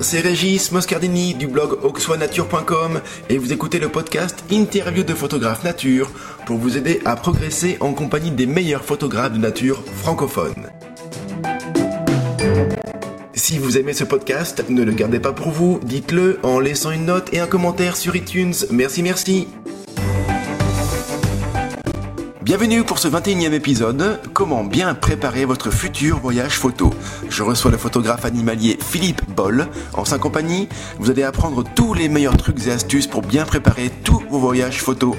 c'est Régis Moscardini du blog auxoisnature.com et vous écoutez le podcast Interview de photographes nature pour vous aider à progresser en compagnie des meilleurs photographes de nature francophones. Si vous aimez ce podcast, ne le gardez pas pour vous, dites-le en laissant une note et un commentaire sur iTunes. Merci, merci. Bienvenue pour ce 21e épisode, comment bien préparer votre futur voyage photo? Je reçois le photographe animalier Philippe Boll. En sa compagnie, vous allez apprendre tous les meilleurs trucs et astuces pour bien préparer tous vos voyages photo.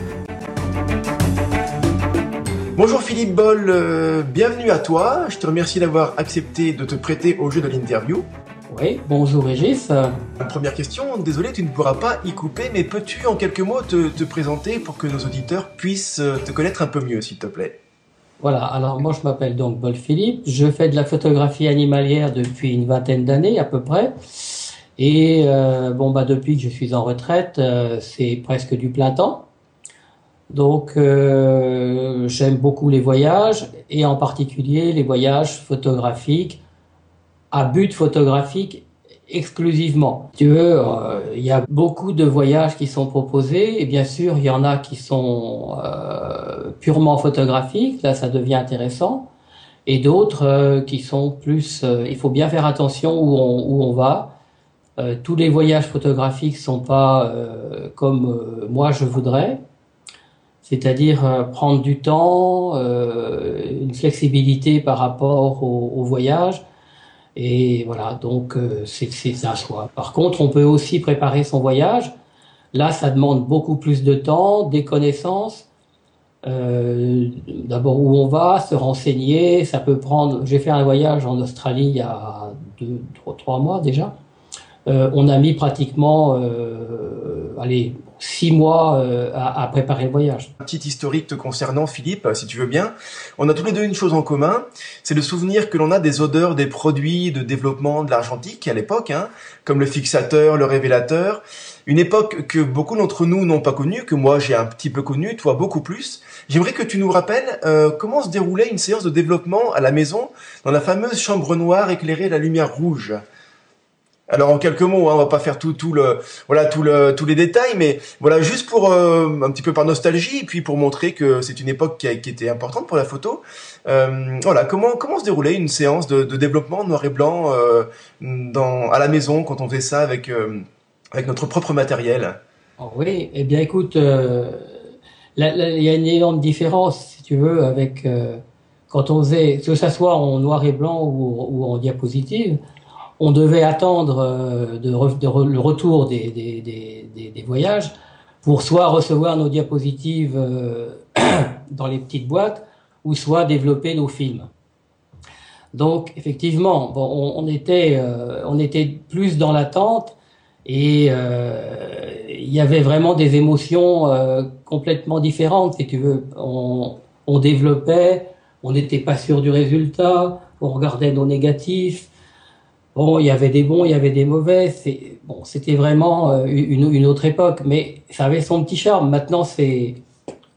Bonjour Philippe Boll, euh, bienvenue à toi. Je te remercie d'avoir accepté de te prêter au jeu de l'interview. Oui, bonjour Régis. Première question, désolé, tu ne pourras pas y couper, mais peux-tu en quelques mots te, présenter pour que nos auditeurs puissent euh, te connaître un peu mieux, s'il te plaît? Voilà, alors moi je m'appelle donc Paul Philippe, je fais de la photographie animalière depuis une vingtaine d'années à peu près. Et euh, bon bah depuis que je suis en retraite, euh, c'est presque du plein temps. Donc j'aime beaucoup les voyages et en particulier les voyages photographiques à but photographique exclusivement. Tu veux, euh, il y a beaucoup de voyages qui sont proposés et bien sûr il y en a qui sont euh, purement photographiques, là ça devient intéressant, et d'autres euh, qui sont plus. il faut bien faire attention où on, où on va. tous les voyages photographiques sont pas comme moi je voudrais, c'est-à-dire prendre du temps, une flexibilité par rapport au, au voyage et voilà, donc euh, c'est un choix. Par contre, on peut aussi préparer son voyage. Là, ça demande beaucoup plus de temps, des connaissances. Euh, D'abord où on va, se renseigner. Ça peut prendre. J'ai fait un voyage en Australie il y a deux, trois, trois mois déjà. Euh, on a mis pratiquement, allez, six mois euh, à, préparer le voyage. Un petit historique te concernant, Philippe, si tu veux bien. On a tous les deux une chose en commun, c'est le souvenir que l'on a des odeurs des produits de développement de l'argentique à l'époque, hein, comme le fixateur, le révélateur. Une époque que beaucoup d'entre nous n'ont pas connue, que moi j'ai un petit peu connue, toi beaucoup plus. J'aimerais que tu nous rappelles euh, comment se déroulait une séance de développement à la maison dans la fameuse chambre noire éclairée à la lumière rouge. Alors en quelques mots, hein, on va pas faire tout, tout le, voilà, tout le, tous les détails, mais voilà, juste pour euh, un petit peu par nostalgie, et puis pour montrer que c'est une époque qui, a, qui, était importante pour la photo. Euh, voilà, comment comment se déroulait une séance de, de développement noir et blanc euh, dans à la maison quand on faisait ça avec euh, avec notre propre matériel? Oh Oui, eh bien écoute, il y a une énorme différence, si tu veux, avec quand on faisait, que ça soit en noir et blanc ou, ou en diapositive on devait attendre euh, le retour des, voyages pour soit recevoir nos diapositives euh, dans les petites boîtes ou soit développer nos films. Donc effectivement, bon, on, était, euh, était plus dans l'attente et il y avait vraiment des émotions complètement différentes. Si tu veux, on, on développait, on n'était pas sûr du résultat, on regardait nos négatifs, Bon, il y avait des bons, il y avait des mauvais. C'est bon, c'était vraiment euh, une, autre époque, mais ça avait son petit charme. Maintenant, c'est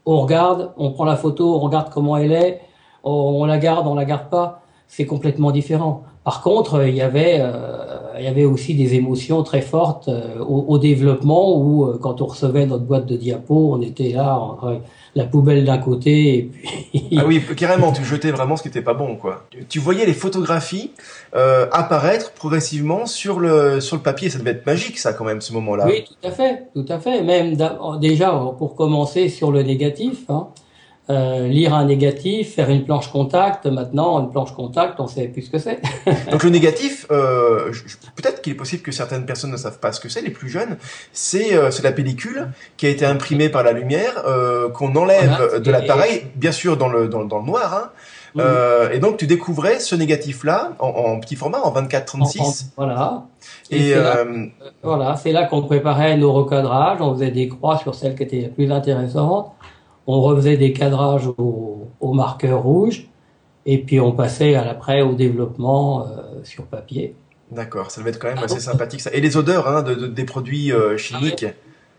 on regarde, on prend la photo, on regarde comment elle est, on, la garde, on la garde pas. C'est complètement différent. Par contre, il y avait euh, il y avait aussi des émotions très fortes euh, au, au, développement où quand on recevait notre boîte de diapos, on était là la poubelle d'un côté et puis ah oui carrément tu jetais vraiment ce qui était pas bon quoi. Tu voyais les photographies euh, apparaître progressivement sur le sur le papier. Ça devait être magique ça quand même ce moment là oui tout à fait tout à fait. Même déjà pour commencer sur le négatif hein, euh, lire un négatif, faire une planche contact. Maintenant, une planche contact, on sait plus ce que c'est. Donc le négatif, euh, peut-être qu'il est possible que certaines personnes ne savent pas ce que c'est, les plus jeunes. C'est euh, la pellicule qui a été imprimée par la lumière, euh, qu'on enlève de l'appareil, bien sûr dans le, dans, dans le noir. Hein. Euh, et donc tu découvrais ce négatif-là en, en, petit format, en 24-36. Voilà. Et, euh, voilà, c'est là qu'on préparait nos recadrages, on faisait des croix sur celles qui étaient les plus intéressantes on refaisait des cadrages au, au marqueur rouge et puis on passait à l'après au développement euh, sur papier. D'accord, ça devait être quand même assez sympathique ça. Et les odeurs hein, de, des produits euh, chimiques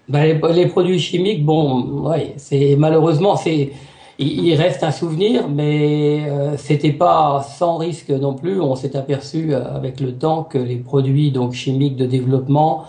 ben, les, produits chimiques, bon, ouais, c'est malheureusement c'est il, reste un souvenir, mais euh, c'était pas sans risque non plus. On s'est aperçu euh, avec le temps que les produits donc chimiques de développement,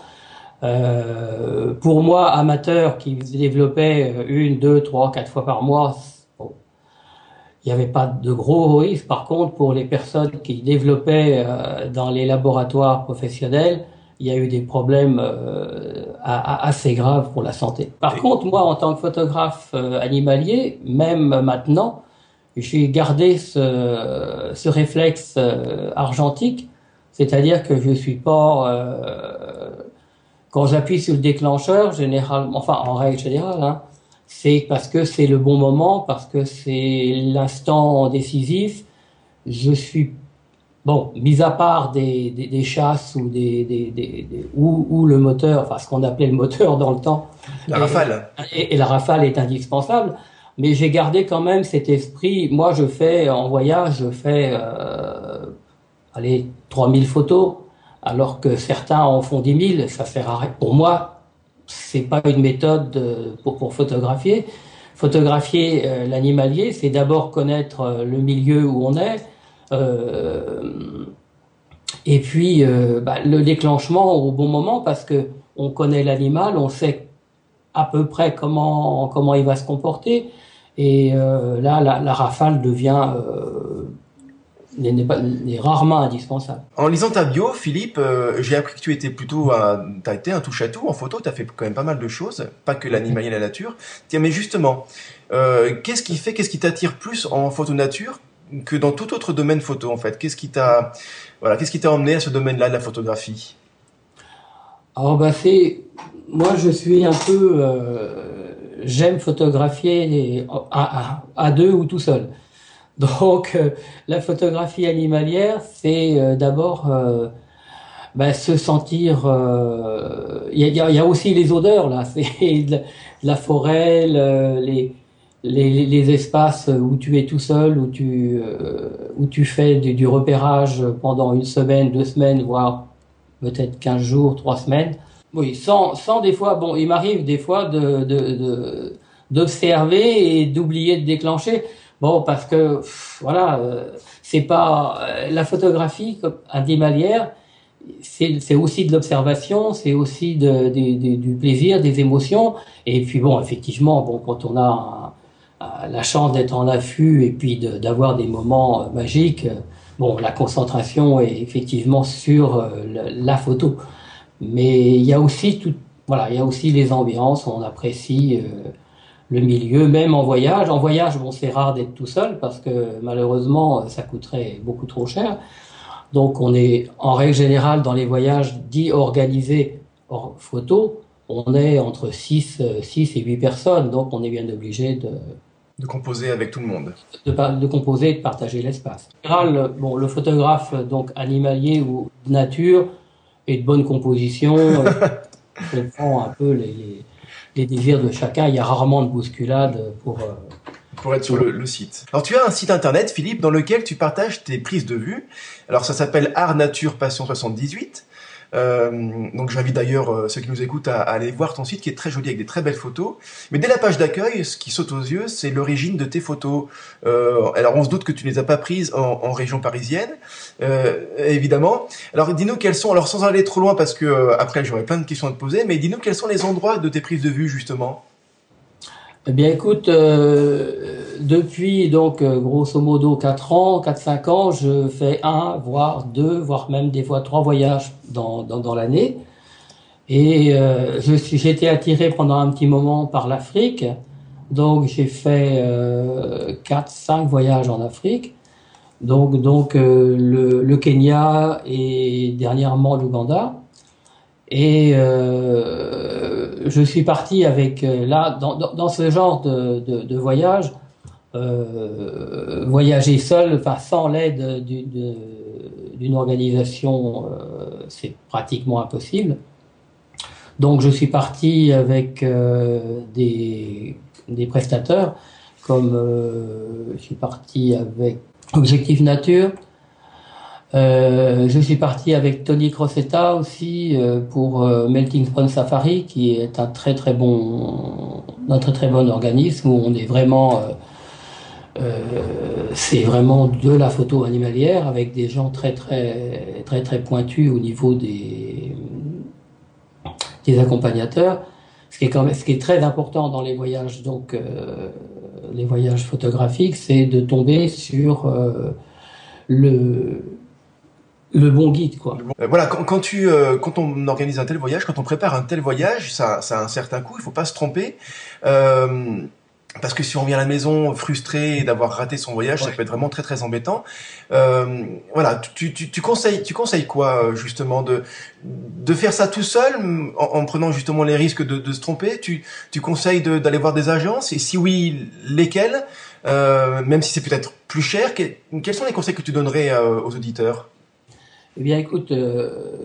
euh, pour moi amateur qui développait une, deux, trois, quatre fois par mois, il n'y avait pas de gros risques. Par contre, pour les personnes qui développaient dans les laboratoires professionnels, il y a eu des problèmes euh, assez graves pour la santé. Par contre, moi, en tant que photographe euh, animalier, même maintenant, j'ai gardé ce, ce réflexe euh, argentique, c'est-à-dire que je suis pas euh, quand j'appuie sur le déclencheur, généralement, enfin en règle générale, hein, c'est parce que c'est le bon moment, parce que c'est l'instant décisif. Je suis Bon, mis à part des, des, des chasses ou des, des, des ou, ou, le moteur, enfin ce qu'on appelait le moteur dans le temps. La rafale. Et, et, la rafale est indispensable. Mais j'ai gardé quand même cet esprit. Moi, je fais en voyage, je fais euh, allez 3000 photos, alors que certains en font 10 000. Ça sert à rien. Pour moi, c'est pas une méthode euh, pour, photographier. Photographier euh, l'animalier, c'est d'abord connaître euh, le milieu où on est et puis bah, le déclenchement au bon moment parce que on connaît l'animal, on sait à peu près comment comment il va se comporter. Et là, la, rafale devient n'est rarement indispensable. En lisant ta bio, Philippe, euh, j'ai appris que tu étais plutôt un, as été un touche à tout en photo. Tu as fait quand même pas mal de choses, pas que l'animal et la nature. Tiens, mais justement, euh, qu'est-ce qui fait, qu'est-ce qui t'attire plus en photo nature que dans tout autre domaine photo en fait? Qu'est-ce qui t'a voilà, qu'est-ce qui t'a emmené à ce domaine-là de la photographie? Alors bah c'est moi je suis un peu euh, j'aime photographier à, à, deux ou tout seul. Donc euh, la photographie animalière c'est euh, d'abord bah, se sentir il y a, y, a, aussi les odeurs là c'est de, la forêt les les, les, espaces où tu es tout seul, où tu, euh, où tu fais du, repérage pendant une semaine, deux semaines, voire peut-être quinze jours, trois semaines. Oui, sans, sans des fois, bon, il m'arrive des fois de, de, d'observer et d'oublier de déclencher. Bon, parce que voilà, euh, c'est pas euh, la photographie comme animalière, c'est, c'est aussi de l'observation, c'est aussi de, de, du plaisir, des émotions. Et puis bon, effectivement, bon, quand on a la chance d'être en affût et puis d'avoir des moments euh, magiques, euh, bon, la concentration est effectivement sur euh, la photo. Mais il y a aussi tout, voilà, il y a aussi les ambiances, on apprécie le milieu, même en voyage. En voyage, bon, c'est rare d'être tout seul parce que malheureusement, ça coûterait beaucoup trop cher. Donc, on est en règle générale dans les voyages dits organisés hors photo, on est entre 6, 6 et 8 personnes, donc on est bien obligé de, de composer avec tout le monde. De, de composer et de partager l'espace. En général, bon, le photographe donc animalier ou nature est de bonne composition, euh, comprend un peu les, les, les, désirs de chacun. Il y a rarement de bousculade pour... Euh, pour être sur le, le, site. Alors tu as un site internet, Philippe, dans lequel tu partages tes prises de vue. Alors ça s'appelle Art Nature Passion 78. Euh, donc j'invite d'ailleurs euh, ceux qui nous écoutent à, à, aller voir ton site qui est très joli avec des très belles photos. Mais dès la page d'accueil, ce qui saute aux yeux, c'est l'origine de tes photos. Euh, alors on se doute que tu ne les as pas prises en, en région parisienne, évidemment. Alors dis-nous quels sont, alors sans aller trop loin parce que après j'aurais plein de questions à te poser, mais dis-nous quels sont les endroits de tes prises de vue justement? Eh bien, écoute, euh, depuis donc euh, grosso modo 4 ans, 4-5 ans, je fais un, voire deux, voire même des fois trois voyages dans, dans, dans l'année. Et euh, je suis, été attiré pendant un petit moment par l'Afrique. Donc, j'ai fait euh, 4-5 voyages en Afrique. Donc, donc euh, le, le, Kenya et dernièrement l'Ouganda. Et euh, je suis parti avec euh, là dans, ce genre de, de, voyage, euh, voyager seul, sans l'aide d'une organisation, euh, c'est pratiquement impossible. Donc je suis parti avec des, des prestateurs, comme je suis parti avec Objectif Nature, euh, je suis parti avec Tony Crosetta aussi euh, pour euh, Melting Spawn Safari, qui est un très très bon, un très très bon organisme où on est vraiment euh, c'est vraiment de la photo animalière avec des gens très très très très pointus au niveau des des accompagnateurs. Ce qui est quand même, ce qui est très important dans les voyages, donc euh, les voyages photographiques, c'est de tomber sur euh, le le bon guide, quoi. Euh, voilà, quand, quand tu, euh, quand on organise un tel voyage, quand on prépare un tel voyage, ça, ça a un certain coût. Il faut pas se tromper. Euh, parce que si on vient à la maison frustré d'avoir raté son voyage, ça peut être vraiment très très embêtant. Euh, voilà, tu, tu, tu, conseilles, tu conseilles quoi justement de de faire ça tout seul en, en prenant justement les risques de, de se tromper? Tu, tu conseilles d'aller voir des agences? Et si oui, lesquelles? Euh, Même si c'est peut-être plus cher, quels sont les conseils que tu donnerais euh, aux auditeurs? Eh bien, écoute. Euh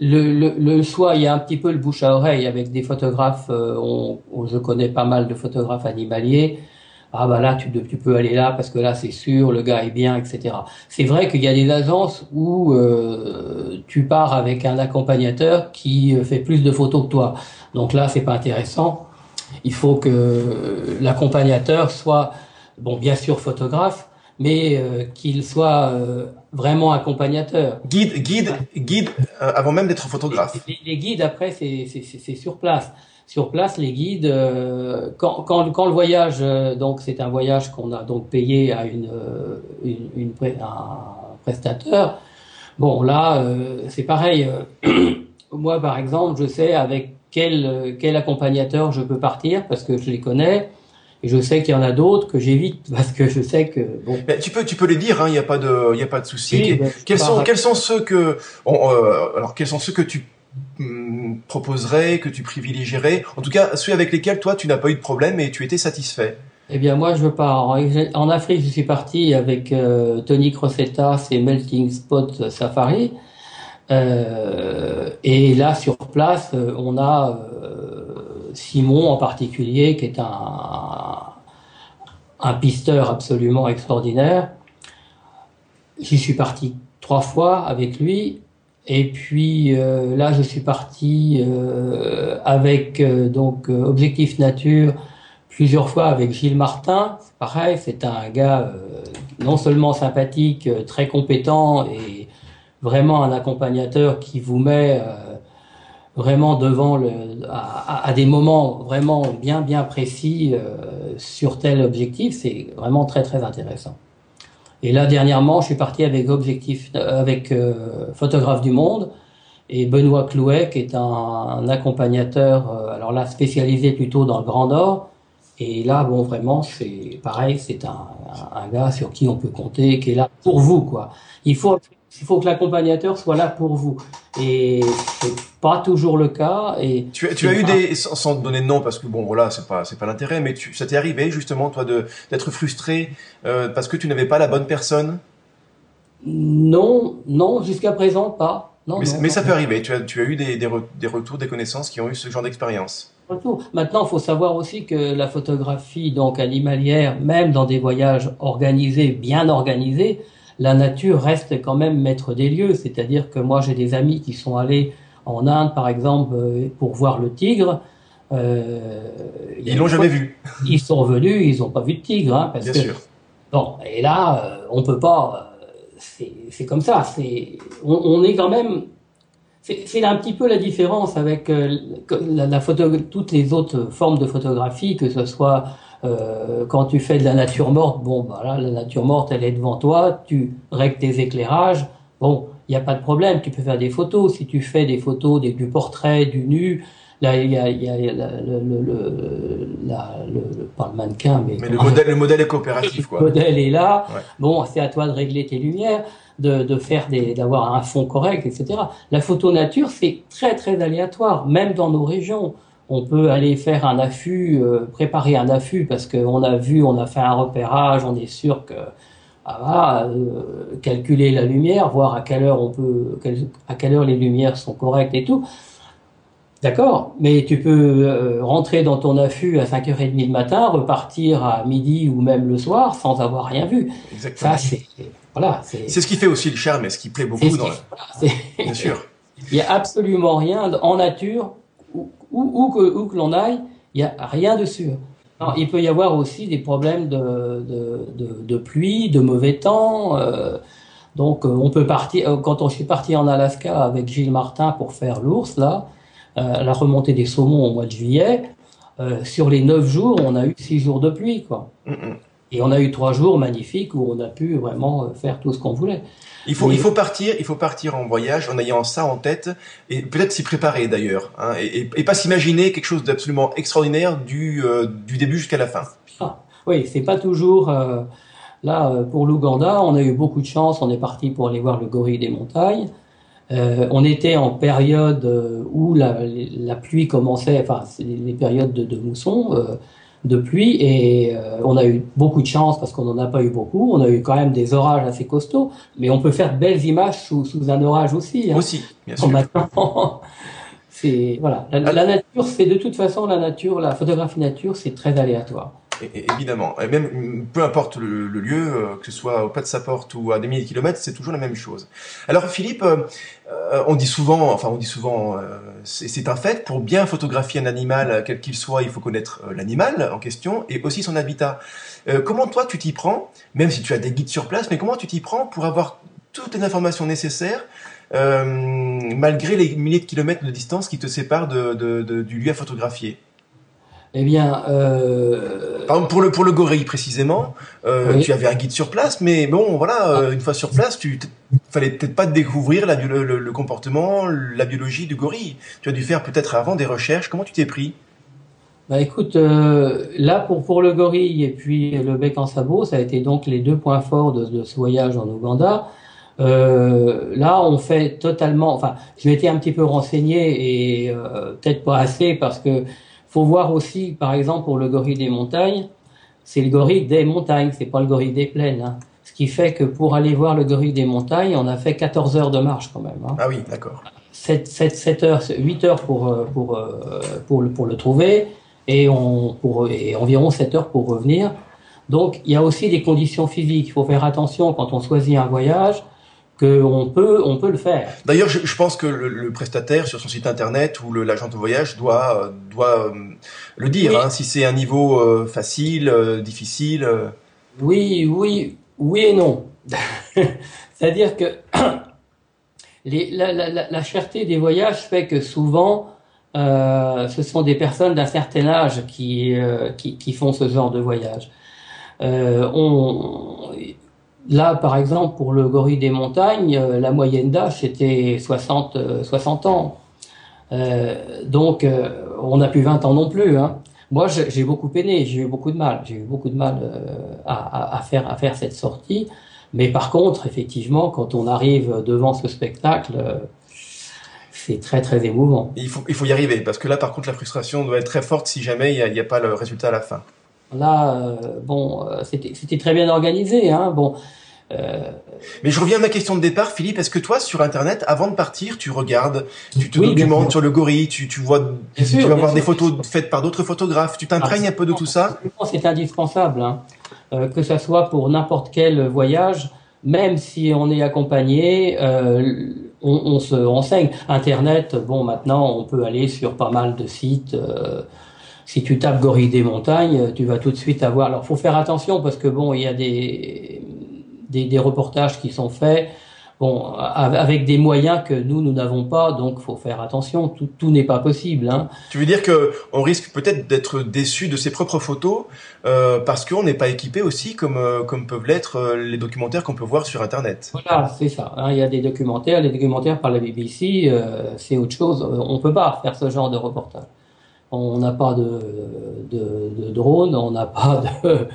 le, le, le, choix, il y a un petit peu le bouche à oreille avec des photographes. Euh, on, je connais pas mal de photographes animaliers. Ah bah là, tu, tu peux aller là parce que là c'est sûr, le gars est bien, etc. C'est vrai qu'il y a des agences où euh, tu pars avec un accompagnateur qui fait plus de photos que toi. Donc là, c'est pas intéressant. Il faut que l'accompagnateur soit, bon, bien sûr photographe, mais euh, qu'il soit euh, vraiment accompagnateur. Guide, guide, guide, euh, avant même d'être photographe. Les, les, guides après c'est c'est sur place. Sur place, les guides, quand, quand, quand le voyage, donc c'est un voyage qu'on a donc payé à une, une, une un prestataire. Bon là, c'est pareil. Moi, par exemple, je sais avec quel quel accompagnateur je peux partir parce que je les connais et je sais qu'il y en a d'autres que j'évite parce que je sais que bon. Mais tu peux tu peux les dire, hein. Il n'y a pas de il a pas de souci. Ben, quels sont quels sont ceux que euh, alors quels sont ceux que tu mm, proposerais, que tu privilégierais? En tout cas, ceux avec lesquels toi tu n'as pas eu de problème et tu étais satisfait. Eh bien, moi, je pars en, Afrique. Je suis parti avec euh, Tony Crosetta, c'est Melting Spot Safari. Euh, et là, sur place, on a Simon en particulier, qui est un, un pisteur absolument extraordinaire. J'y suis parti trois fois avec lui. Et puis euh, là, je suis parti euh, avec euh, donc Objectif Nature plusieurs fois avec Gilles Martin. Pareil, c'est un gars non seulement sympathique, très compétent et vraiment un accompagnateur qui vous met vraiment devant le, à, à, des moments vraiment bien bien précis euh, sur tel objectif, c'est vraiment très très intéressant. Et là dernièrement, je suis parti avec objectif euh, avec euh, photographe du monde et Benoît Clouet qui est un, accompagnateur euh, alors là spécialisé plutôt dans le Grand Nord et là bon vraiment c'est pareil, c'est un, un, gars sur qui on peut compter qui est là pour vous quoi. Il faut il faut que l'accompagnateur soit là pour vous. Et c'est pas toujours le cas. Et tu, tu as eu des, sans te donner de nom, parce que bon, voilà, c'est pas, c'est pas l'intérêt, mais tu, ça t'est arrivé justement, toi, de d'être frustré euh, parce que tu n'avais pas la bonne personne? Non, non, jusqu'à présent pas. Non, mais, non, mais ça peut arriver. Tu as, tu as eu des, des, des retours, des connaissances qui ont eu ce genre d'expérience? Maintenant, il faut savoir aussi que la photographie donc animalière, même dans des voyages organisés, bien organisés, la nature reste quand même maître des lieux. C'est-à-dire que moi, j'ai des amis qui sont allés en Inde, par exemple, euh, pour voir le tigre. Euh, ils l'ont jamais vu. Ils sont venus, ils n'ont pas vu de tigre, hein, parce Bien que sûr. bon. Et là, euh, on peut pas. Euh, c'est comme ça. C'est on, on, est quand même. C'est un petit peu la différence avec la, la photo, toutes les autres formes de photographie, que ce soit euh, quand tu fais de la nature morte, bon, bah là, la nature morte, elle est devant toi, tu règles tes éclairages, bon, il n'y a pas de problème, tu peux faire des photos. Si tu fais des photos des, du portrait, du nu, là, il y a, y a le, le, le, la, le, pas le mannequin, mais... Mais le modèle, le modèle est coopératif, quoi. Le modèle est là, ouais. bon, c'est à toi de régler tes lumières. De, de faire des d'avoir un fond correct etc la photo nature c'est très très aléatoire même dans nos régions on peut aller faire un affût, euh, préparer un affût parce qu'on a vu, on a fait un repérage, on est sûr que ah, voilà, euh, calculer la lumière, voir à quelle heure on peut, à quelle heure les lumières sont correctes et tout. D'accord, mais tu peux euh, rentrer dans ton affût à 5h30 le matin, repartir à midi ou même le soir sans avoir rien vu. Exactement. Ça, c'est voilà, c'est ce qui fait aussi le charme et ce qui plaît beaucoup dans. Voilà, Bien sûr. Il y a absolument rien en nature où, que, que l'on aille, il n'y a rien de sûr. il peut y avoir aussi des problèmes de, de, pluie, de mauvais temps. Euh, donc, on peut partir. Quand on suis parti en Alaska avec Gilles Martin pour faire l'ours, là, la remontée des saumons au mois de juillet, sur les neuf jours, on a eu six jours de pluie, quoi. Mm, mm. Et on a eu trois jours magnifiques où on a pu vraiment euh, faire tout ce qu'on voulait. Il faut, il faut partir, il faut partir en voyage en ayant ça en tête et peut-être s'y préparer d'ailleurs, hein, et, et, pas s'imaginer quelque chose d'absolument extraordinaire du, euh, du début jusqu'à la fin. Ah, oui, c'est pas toujours euh, là pour l'Ouganda. On a eu beaucoup de chance. On est parti pour aller voir le gorille des montagnes. Euh, on était en période où la, la pluie commençait, enfin les périodes de, de mousson de pluie et euh, on a eu beaucoup de chance parce qu'on n'en a pas eu beaucoup. On a eu quand même des orages assez costauds, mais on peut faire de belles images sous, sous un orage aussi. Hein. Aussi, bien sûr. c'est voilà, la, la nature, c'est de toute façon la nature, la photographie nature, c'est très aléatoire évidemment. Et même, peu importe le, lieu, euh, que ce soit au pas de sa porte ou à des milliers de kilomètres, c'est toujours la même chose. Alors Philippe, euh, euh, on dit souvent, enfin on dit souvent, c'est un fait, pour bien photographier un animal, quel qu'il soit, il faut connaître l'animal en question et aussi son habitat. comment toi tu t'y prends, même si tu as des guides sur place, mais comment tu t'y prends pour avoir toutes les informations nécessaires malgré les milliers de kilomètres de distance qui te séparent du lieu à photographier? Eh bien, euh... par exemple pour le pour le gorille précisément, euh, tu avais un guide sur place, mais bon voilà, euh, ah. une fois sur place, tu fallait peut-être pas découvrir la, le, le, comportement, la biologie du gorille. Tu as dû faire peut-être avant des recherches. Comment tu t'es pris? Bah écoute, euh, là pour pour le gorille et puis le bec en sabot, ça a été donc les deux points forts de, de ce voyage en Ouganda. Euh, là, on fait totalement. Enfin, je m'étais un petit peu renseigné et euh, peut-être pas assez parce que faut voir aussi, par exemple, pour le gorille des montagnes, c'est le gorille des montagnes, c'est pas le gorille des plaines. Hein. Ce qui fait que pour aller voir le gorille des montagnes, on a fait 14 heures de marche quand même. Hein. Ah oui, d'accord. 7, 7, 7 heures, 8 heures pour, euh, pour, euh, pour, le, pour le trouver et, on, pour, et environ 7 heures pour revenir. Donc, il y a aussi des conditions physiques. Il faut faire attention quand on choisit un voyage qu'on peut, on peut le faire. D'ailleurs, je, je, pense que le, le, prestataire sur son site internet ou l'agent de voyage doit, euh, doit euh, le dire, hein, si c'est un niveau euh, facile, difficile. Oui, oui, oui et non. C'est-à-dire que les, la, la, la, cherté des voyages fait que souvent, ce sont des personnes d'un certain âge qui, qui, qui, font ce genre de voyage. on, Là, par exemple, pour le gorille des montagnes, euh, la moyenne d'âge c'était 60, 60 euh, ans. Euh, donc, on n'a plus 20 ans non plus. Hein. Moi, j'ai beaucoup peiné, j'ai eu beaucoup de mal, j'ai eu beaucoup de mal à, à, faire à faire cette sortie. Mais par contre, effectivement, quand on arrive devant ce spectacle, c'est très très émouvant. Il faut il faut y arriver parce que là, par contre, la frustration doit être très forte si jamais il n'y a, a, pas le résultat à la fin. Là, bon, c'était très bien organisé. Hein. Bon, euh, Mais je reviens à ma question de départ, Philippe. Est-ce que toi, sur Internet, avant de partir, tu regardes, tu te documentes sur le gorille, tu, tu vois, tu vas voir des photos faites par d'autres photographes, tu t'imprègnes un peu de tout ça C'est indispensable, hein. euh, que ça soit pour n'importe quel voyage, même si on est accompagné, euh, on, on, se renseigne. Internet, bon, maintenant, on peut aller sur pas mal de sites. Euh, si tu tapes gorille des montagnes, tu vas tout de suite avoir. Alors, faut faire attention parce que bon, il y a des des, des, reportages qui sont faits, bon, avec des moyens que nous, nous n'avons pas, donc faut faire attention, tout, tout n'est pas possible. Hein. Tu veux dire que on risque peut-être d'être déçu de ses propres photos euh, parce qu'on n'est pas équipé aussi comme, euh, comme peuvent l'être euh, les documentaires qu'on peut voir sur Internet? Voilà, c'est ça. Hein. Il y a des documentaires, les documentaires par la BBC, euh, c'est autre chose. On peut pas faire ce genre de reportage on n'a pas de, de, de, drone, on n'a pas de,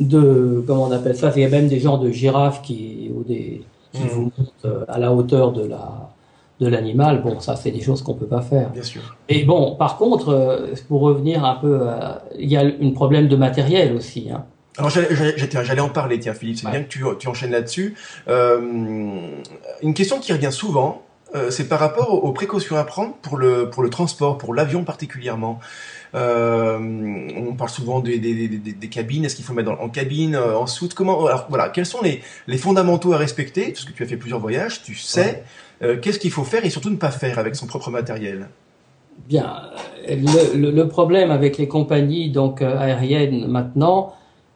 de, comment on appelle ça, il y a même des genres de girafes qui, ou des, qui mmh. vous montent euh, à la hauteur de la, de l'animal. Bon, ça, c'est des choses qu'on peut pas faire. Bien sûr. Et bon, par contre, euh, pour revenir un peu, il y a un problème de matériel aussi. Hein. Alors j'allais en parler, tiens Philippe, c'est bien que tu, tu enchaînes là-dessus. Euh, une question qui revient souvent, euh, c'est par rapport aux, précautions à prendre pour le, pour le transport, pour l'avion particulièrement. Euh, on parle souvent des, des, des, des cabines. Est-ce qu'il faut mettre en cabine, euh, en soute? Comment Alors voilà, quels sont les, les fondamentaux à respecter? Parce que tu as fait plusieurs voyages, tu sais. Euh, qu'est-ce qu'il faut faire et surtout ne pas faire avec son propre matériel? Bien, le, le, problème avec les compagnies donc aériennes maintenant,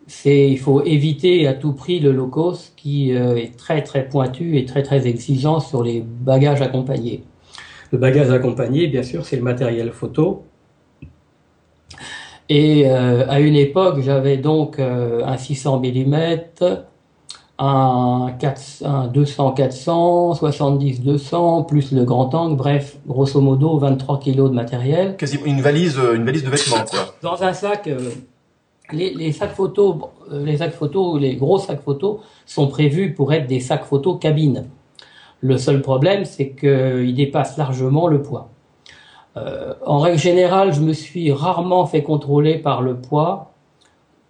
c'est il faut éviter à tout prix le low cost qui est très très pointu et très très exigeant sur les bagages accompagnés. Le bagage accompagné, bien sûr, c'est le matériel photo. Et euh, à une époque, j'avais donc euh, un 600 mm, un, 200-400, 70-200, plus le grand angle, bref, grosso modo 23 kg de matériel. Quasi une valise, euh, une valise de vêtements, quoi. Dans un sac, les, les, sacs photos, les sacs photos, les gros sacs photos sont prévus pour être des sacs photos cabine. Le seul problème, c'est qu'ils dépassent largement le poids. Euh, en règle générale, je me suis rarement fait contrôler par le poids.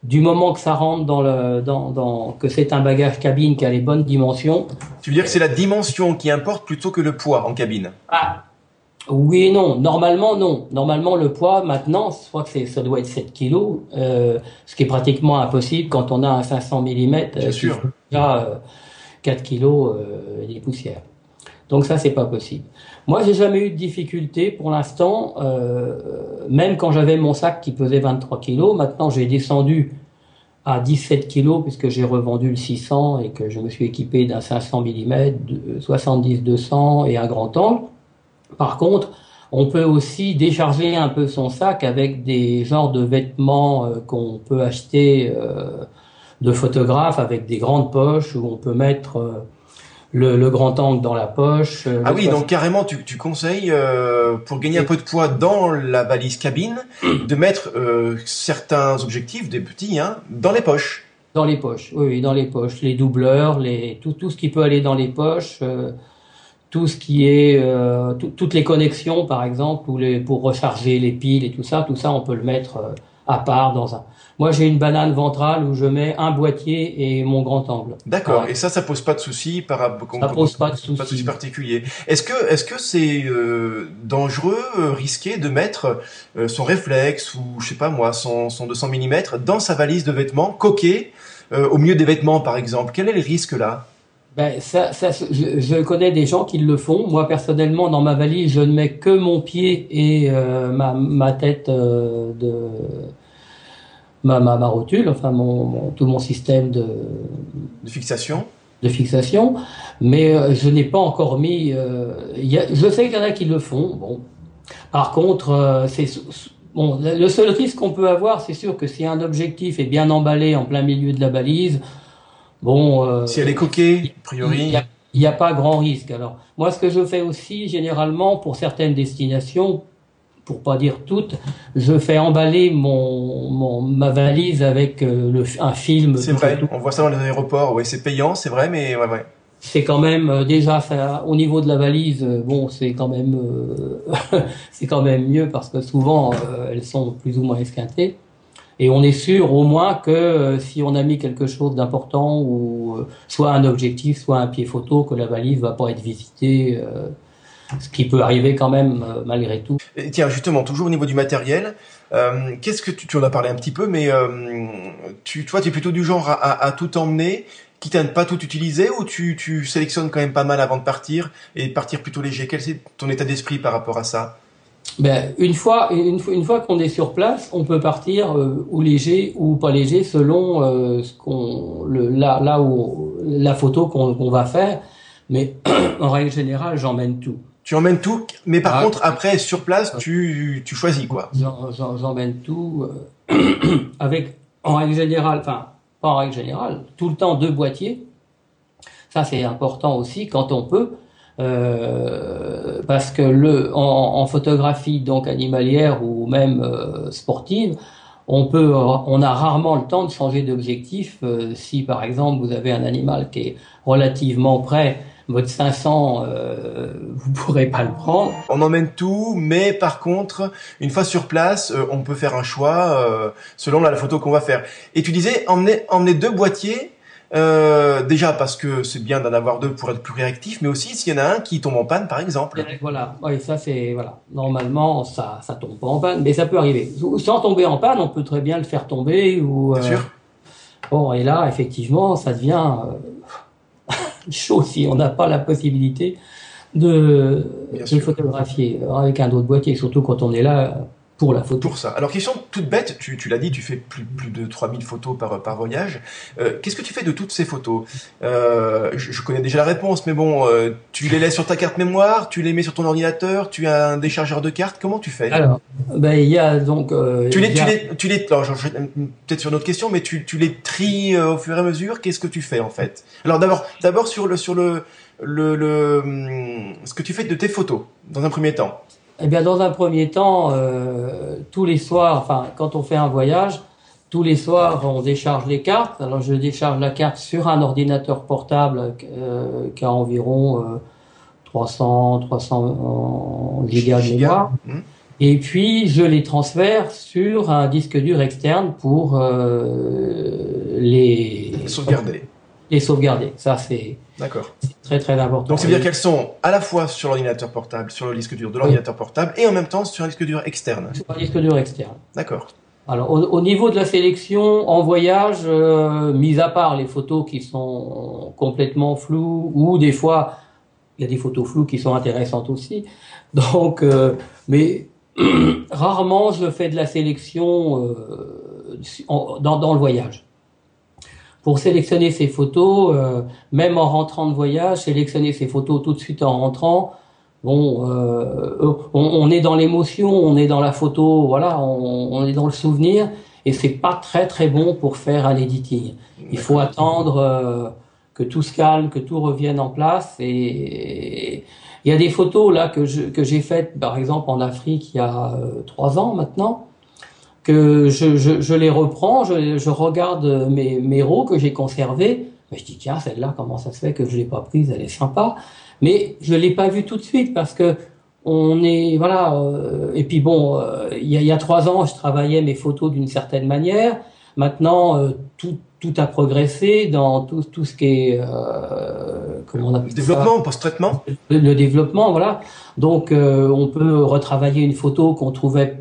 Du moment que ça rentre dans le, dans, dans que c'est un bagage cabine qui a les bonnes dimensions. Tu veux dire que c'est la dimension qui importe plutôt que le poids en cabine? Ah, oui et non. Normalement, non. Normalement, le poids, maintenant, je crois que c'est, ça doit être 7 kilos, euh, ce qui est pratiquement impossible quand on a un 500 mm. Bien euh, sûr. Déjà, euh, 4 kilos euh, des poussières. Donc ça, c'est pas possible. Moi, j'ai jamais eu de difficulté pour l'instant, euh, même quand j'avais mon sac qui pesait 23 kilos. Maintenant, j'ai descendu à 17 kilos puisque j'ai revendu le 600 et que je me suis équipé d'un 500 mm, 70-200 et un grand angle. Par contre, on peut aussi décharger un peu son sac avec des genres de vêtements euh, qu'on peut acheter euh, de photographes avec des grandes poches où on peut mettre euh, le, grand angle dans la poche. Euh, ah oui, donc carrément, tu, tu conseilles euh, pour gagner un peu de poids dans la valise cabine, de mettre euh, certains objectifs, des petits, hein, dans les poches. Dans les poches, oui, oui, dans les poches, les doubleurs, les tout, tout ce qui peut aller dans les poches, tout ce qui est toutes les connexions par exemple, ou les pour recharger les piles et tout ça, tout ça on peut le mettre à part dans un. Moi, j'ai une banane ventrale où je mets un boîtier et mon grand angle. D'accord. Et ça, ça pose pas de souci par. Ça pose pas de souci. Pas de souci particulier. Est-ce que, est-ce que c'est euh, dangereux, euh, risqué de mettre euh, son réflexe ou je sais pas moi, son, son 200 mm dans sa valise de vêtements, coqué, au milieu des vêtements par exemple? Quel est le risque là? Ben, ça, ça, je, je, connais des gens qui le font. Moi, personnellement, dans ma valise, je ne mets que mon pied et ma, ma tête de ma, ma, rotule, enfin mon, tout mon système de, de fixation. De fixation, mais euh, je n'ai pas encore mis. Euh, y a, je sais qu'il y en a qui le font. Bon, par contre, euh, c'est bon. Le seul risque qu'on peut avoir, c'est sûr que si un objectif est bien emballé en plein milieu de la balise, bon. Euh, si elle est coquée, a priori. Il n'y a, a, pas grand risque. Alors, moi, ce que je fais aussi, généralement, pour certaines destinations, pour pas dire toutes, je fais emballer mon, mon ma valise avec euh, le, un film. C'est vrai, on voit ça dans les aéroports. Oui, c'est payant, c'est vrai, mais ouais, ouais. C'est quand même euh, déjà ça, au niveau de la valise, euh, bon, c'est quand même c'est quand même mieux parce que souvent elles sont plus ou moins esquintées. Et on est sûr au moins que si on a mis quelque chose d'important ou soit un objectif, soit un pied photo, que la valise va pas être visitée ce qui peut arriver quand même euh, malgré tout. Tiens, justement, toujours au niveau du matériel, euh, qu'est-ce que tu, en as parlé un petit peu, mais euh, tu, toi, tu es plutôt du genre à, à, tout emmener, quitte à ne pas tout utiliser, ou tu, tu sélectionnes quand même pas mal avant de partir et partir plutôt léger? Quel est ton état d'esprit par rapport à ça? Ben, une fois, une, une fois qu'on est sur place, on peut partir euh, ou léger ou pas léger selon euh, ce qu'on, le, là, là où la photo qu'on va faire. Mais en règle générale, j'emmène tout. Tu emmènes tout, mais par ah. contre, après, sur place, tu, tu choisis quoi J'emmène tout euh, avec, en règle générale, enfin, pas en règle générale, tout le temps deux boîtiers. Ça, c'est important aussi quand on peut. Euh, parce que le en, photographie donc animalière ou même euh, sportive, on peut on a rarement le temps de changer d'objectif si par exemple vous avez un animal qui est relativement près votre 500, euh, vous pourrez pas le prendre. On emmène tout, mais par contre, une fois sur place, euh, on peut faire un choix euh, selon la, photo qu'on va faire. Et tu disais emmener, emmener deux boîtiers. Euh, déjà parce que c'est bien d'en avoir deux pour être plus réactif, mais aussi s'il y en a un qui tombe en panne, par exemple. Voilà, oui, ça c'est voilà. Normalement, ça ça tombe pas en panne, mais ça peut arriver. Sans tomber en panne, on peut très bien le faire tomber ou. Bien sûr. Bon, et là, effectivement, ça devient chaud si on n'a pas la possibilité de, de photographier avec un autre boîtier, surtout quand on est là pour la photo. Pour ça. Alors, question toute bête, tu, tu l'as dit, tu fais plus, plus de 3000 photos par, par voyage. Euh, Qu'est-ce que tu fais de toutes ces photos? Euh, je, je, connais déjà la réponse, mais bon, euh, tu les laisses sur ta carte mémoire, tu les mets sur ton ordinateur, tu as un déchargeur de cartes, comment tu fais? Alors, ben, il y a donc... Euh, tu les, tu les, tu les, peut-être sur une autre question, mais tu, tu les tries euh, au fur et à mesure, qu'est-ce que tu fais en fait? Alors d'abord, d'abord sur le, sur le, le, le, hum, ce que tu fais de tes photos, dans un premier temps. Eh bien, dans un premier temps, euh, tous les soirs, enfin, quand on fait un voyage, tous les soirs, on décharge les cartes. Alors, je décharge la carte sur un ordinateur portable euh, qui a environ euh, 300, 300 gigas de mémoire. Mmh. Et puis, je les transfère sur un disque dur externe pour euh, les sauvegarder. Les sauvegarder. Ça, c'est D'accord. très très important. Donc, c'est à dire qu'elles sont à la fois sur l'ordinateur portable, sur le disque dur de l'ordinateur oui. portable, et en même temps sur un disque dur externe. Sur un disque dur externe. D'accord. Alors, au, au, niveau de la sélection en voyage, euh, mis à part les photos qui sont complètement floues, ou des fois, il y a des photos floues qui sont intéressantes aussi. Donc, euh, mais rarement je fais de la sélection euh, en, dans, dans le voyage pour sélectionner ces photos, euh, même en rentrant de voyage, sélectionner ces photos tout de suite en rentrant. Bon, euh, on, on, est dans l'émotion, on est dans la photo, voilà, on, on, est dans le souvenir, et c'est pas très très bon pour faire un editing. Il faut attendre euh, que tout se calme, que tout revienne en place. Et il y a des photos là que j'ai faites, par exemple en Afrique il y a euh, trois ans maintenant que je, je, je les reprends, je, je regarde mes, mes rows que j'ai conservés, mais je dis tiens celle-là comment ça se fait que je l'ai pas prise, elle est sympa, mais je l'ai pas vue tout de suite parce que on est voilà euh, et puis bon euh, il y, a, y a trois ans je travaillais mes photos d'une certaine manière, maintenant euh, tout tout a progressé dans tout, tout ce qui est euh, comment on appelle développement post-traitement? Le, le, développement voilà. Donc euh, on peut retravailler une photo qu'on trouvait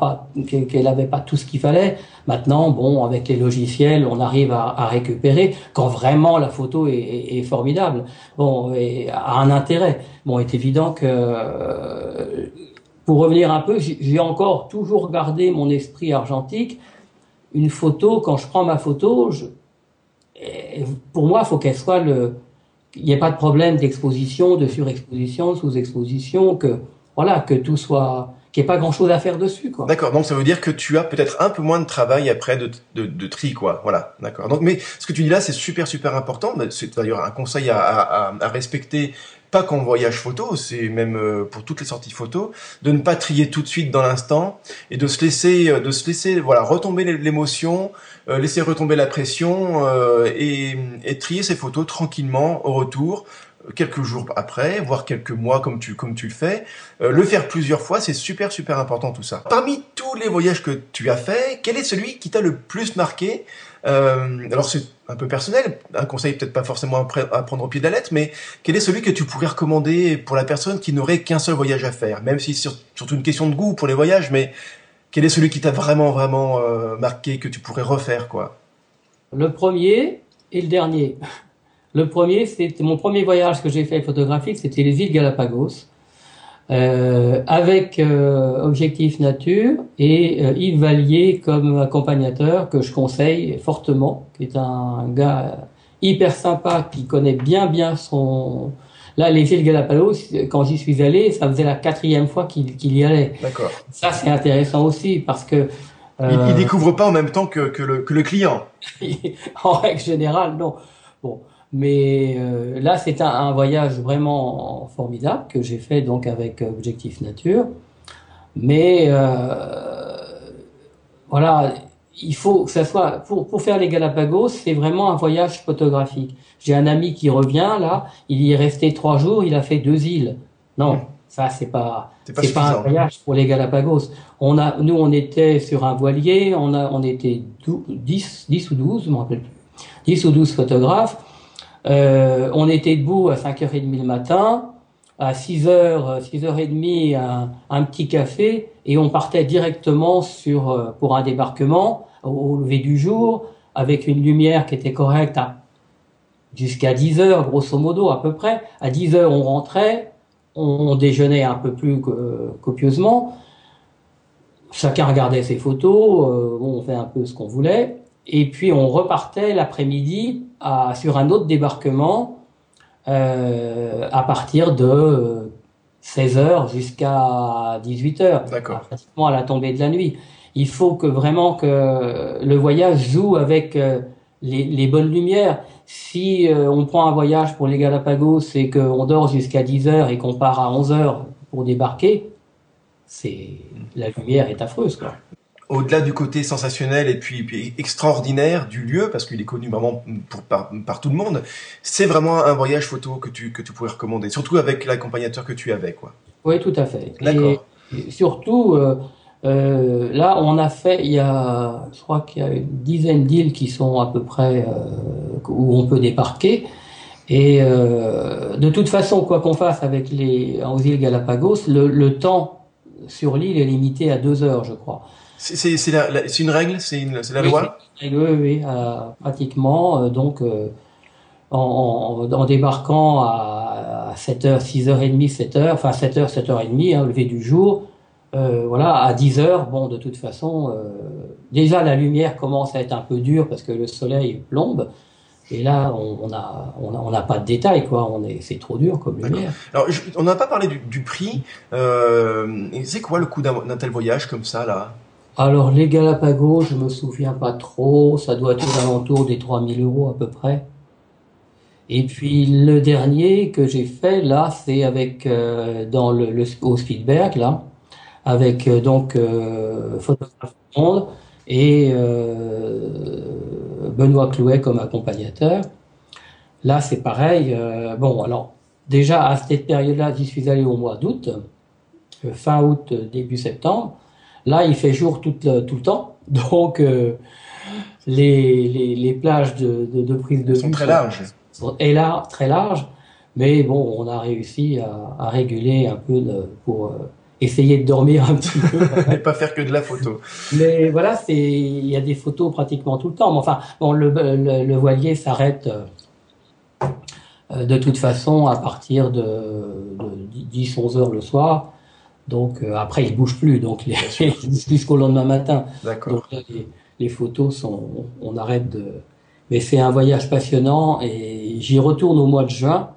pas, qu'elle n'avait pas tout ce qu'il fallait. Maintenant, bon, avec les logiciels, on arrive à, récupérer quand vraiment la photo est, formidable. Bon, et a un intérêt. Bon, est évident que pour revenir un peu, j'ai encore toujours gardé mon esprit argentique. Une photo, quand je prends ma photo, je, pour moi, il faut qu'elle soit le, il n'y ait pas de problème d'exposition, de surexposition, de sous-exposition, que voilà, que tout soit qu'il n'y ait pas grand chose à faire dessus, quoi. D'accord. Donc ça veut dire que tu as peut-être un peu moins de travail après de, de, de tri, quoi. Voilà. D'accord. Donc, mais ce que tu dis là, c'est super, super important. C'est d'ailleurs un conseil à, à, à respecter pas qu'en voyage photo, c'est même euh, pour toutes les sorties photo, de ne pas trier tout de suite dans l'instant et de se laisser, euh, de se laisser, voilà, retomber l'émotion, euh, laisser retomber la pression et, et, trier ses photos tranquillement au retour quelques jours après, voire quelques mois comme tu comme tu le fais. Euh, le faire plusieurs fois, c'est super super important tout ça. Parmi tous les voyages que tu as fait, quel est celui qui t'a le plus marqué? Euh, Alors c'est un peu personnel, un conseil peut-être pas forcément à prendre au pied de la lettre, mais quel est celui que tu pourrais recommander pour la personne qui n'aurait qu'un seul voyage à faire, même si c'est surtout une question de goût pour les voyages, mais quel est celui qui t'a vraiment vraiment euh, marqué que tu pourrais refaire quoi? Le premier et le dernier. Le premier, c'était mon premier voyage que j'ai fait photographique, c'était les îles Galapagos, euh, avec euh, Objectif Nature et euh, Yves Vallier comme accompagnateur que je conseille fortement, qui est un gars hyper sympa qui connaît bien bien son. Là, les îles Galapagos, quand j'y suis allé, ça faisait la quatrième fois qu'il qu y allait. D'accord. Ça, c'est intéressant aussi parce que il, il, découvre pas en même temps que, que, le, que le client. en règle générale, non. Bon, mais euh, là, c'est un, un, voyage vraiment formidable que j'ai fait donc avec Objectif Nature. Mais euh, voilà, il faut que ça soit pour pour faire les Galapagos, c'est vraiment un voyage photographique. J'ai un ami qui revient là, il y est resté trois jours, il a fait deux îles. Non, ça c'est pas c'est pas, pas, un voyage pour les Galapagos. On a nous on était sur un voilier, on a on était 10 10 ou 12, je me rappelle plus. 10 ou 12 photographes euh, on était debout à 5h30 le matin, à 6h, 6h30, un, un, petit café, et on partait directement sur, euh, pour un débarquement au, lever du jour, avec une lumière qui était correcte jusqu'à 10 heures, grosso modo, à peu près. À 10 heures, on rentrait, on, déjeunait un peu plus copieusement. Chacun regardait ses photos, euh, on fait un peu ce qu'on voulait. Et puis on repartait l'après-midi sur un autre débarquement euh, à partir de 16 heures jusqu'à 18 heures, pratiquement à la tombée de la nuit. Il faut que vraiment que le voyage joue avec euh, les, les, bonnes lumières. Si euh, on prend un voyage pour les Galapagos et qu'on dort jusqu'à 10 heures et qu'on part à 11 heures pour débarquer, c'est la lumière est affreuse quoi. Au-delà du côté sensationnel et puis, puis extraordinaire du lieu, parce qu'il est connu vraiment pour, par, par, tout le monde, c'est vraiment un voyage photo que tu, que tu pourrais recommander, surtout avec l'accompagnateur que tu avais. Quoi. Oui, tout à fait. D'accord. surtout, euh, euh, là, on a fait, il y a, je crois qu'il y a une dizaine d'îles qui sont à peu près euh, où on peut débarquer. Et de toute façon, quoi qu'on fasse avec les aux îles Galapagos, le, le temps sur l'île est limité à deux heures, je crois. C'est une règle, c'est la loi. Oui, oui, oui pratiquement. Euh, donc, euh, en, en, débarquant à, 7h, 6h30, 7h, enfin 7h, 7h30, hein, lever du jour, euh, voilà, à 10 heures, bon, de toute façon, euh, déjà la lumière commence à être un peu dure parce que le soleil plombe. Et là, on n'a on a, on a pas de détails, quoi. On est, c'est trop dur comme lumière. Alors, on n'a pas parlé du, du prix. Euh, c'est quoi le coût d'un tel voyage comme ça, là? Alors, les Galapagos, je me souviens pas trop. Ça doit être aux alentours des 3000 euros à peu près. Et puis le dernier que j'ai fait là, c'est avec euh, dans le, le au Spielberg là avec euh, donc euh, photographe monde et euh, Benoît Clouet comme accompagnateur. Là, c'est pareil. bon, alors déjà à cette période-là, j'y suis allé au mois d'août, fin août, début septembre. Là, il fait jour tout le, tout le temps, donc les, les, les, plages de, de, de prise de sont très larges. Sont, et là, très larges. Mais bon, on a réussi à, à réguler un peu pour essayer de dormir un petit peu. et pas faire que de la photo. Mais voilà, c'est il y a des photos pratiquement tout le temps. Mais enfin, bon, le, le, voilier s'arrête euh, de toute façon à partir de, de 10-11 heures le soir. Donc euh, après, il bouge plus, donc les, jusqu'au lendemain matin. D'accord. Donc les, les, photos sont, on arrête de. Mais c'est un voyage passionnant et j'y retourne au mois de juin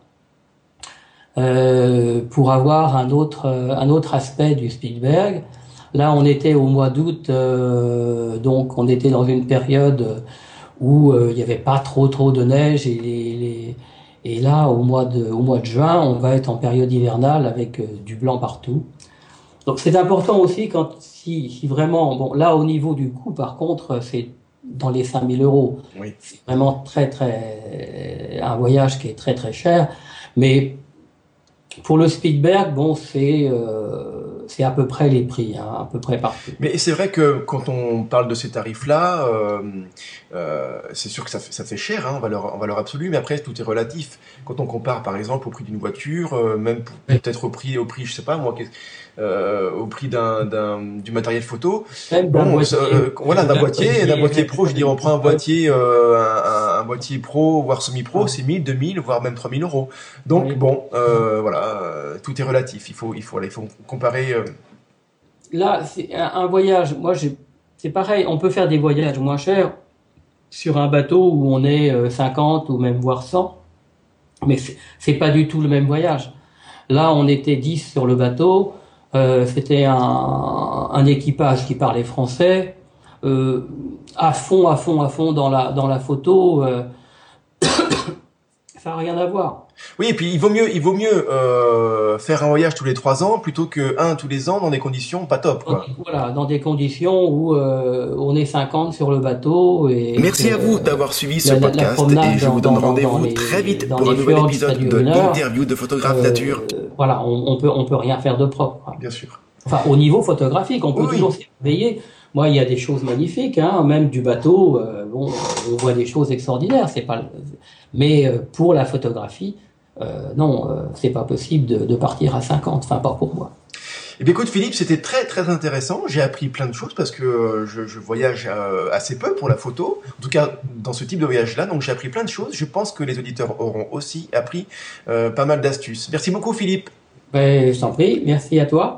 euh, pour avoir un autre un autre aspect du Spielberg. Là, on était au mois d'août, euh, donc on était dans une période où euh, il n'y avait pas trop trop de neige et les, et là au mois de au mois de juin, on va être en période hivernale avec euh, du blanc partout. Donc c'est important aussi quand si, si vraiment bon là au niveau du coût par contre c'est dans les 5000 euros. Oui. C'est vraiment très très un voyage qui est très très cher, mais pour le Spielberg, bon, c'est euh, c'est à peu près les prix, hein, à peu près partout. Mais c'est vrai que quand on parle de ces tarifs-là, euh, euh, c'est sûr que ça fait, ça fait cher hein, en, valeur, en valeur absolue, mais après tout est relatif. Quand on compare par exemple au prix d'une voiture, même peut-être au prix, au prix, je sais pas moi, euh, au prix d'un, d'un du matériel photo. bon, euh, voilà, d'un boîtier, d'un boîtier pro, je dis on prend un boîtier, euh, un, un, boîtier pro voire semi-pro, c'est 1000, 2000, voire même 3000 euros. Donc bon, voilà, tout est relatif. Il faut, il faut, il faut comparer. Là, c'est un, voyage. Moi, j'ai, c'est pareil. On peut faire des voyages moins chers sur un bateau où on est 50 ou même voire 100, mais c'est, c'est pas du tout le même voyage. Là, on était 10 sur le bateau. Euh, c'était un, un, équipage qui parlait français, euh, à fond, à fond, à fond dans la dans la photo. Euh, ça n'a rien à voir. Oui, et puis il vaut mieux, il vaut mieux euh, faire un voyage tous les trois ans plutôt que un tous les ans dans des conditions pas top. Quoi. Voilà, dans des conditions où euh, on est 50 sur le bateau. Et Merci à vous d'avoir suivi ce podcast et je vous donne rendez-vous très vite pour un nouvel épisode de l'interview de photographe euh, nature. Voilà, on, on, peut on peut rien faire de propre. Bien sûr. Enfin, au niveau photographique, on peut toujours s'éveiller. Moi, il y a des choses magnifiques, hein, même du bateau. Euh, bon, on voit des choses extraordinaires. C'est pas, mais euh, pour la photographie, euh, non, euh, c'est pas possible de, de, partir à 50. Enfin, pas pour moi. Eh bien, écoute, Philippe, c'était très très intéressant. J'ai appris plein de choses parce que euh, je, voyage euh, assez peu pour la photo, en tout cas dans ce type de voyage-là. Donc, j'ai appris plein de choses. Je pense que les auditeurs auront aussi appris euh, pas mal d'astuces. Merci beaucoup, Philippe. Ben, je t'en prie. Merci à toi.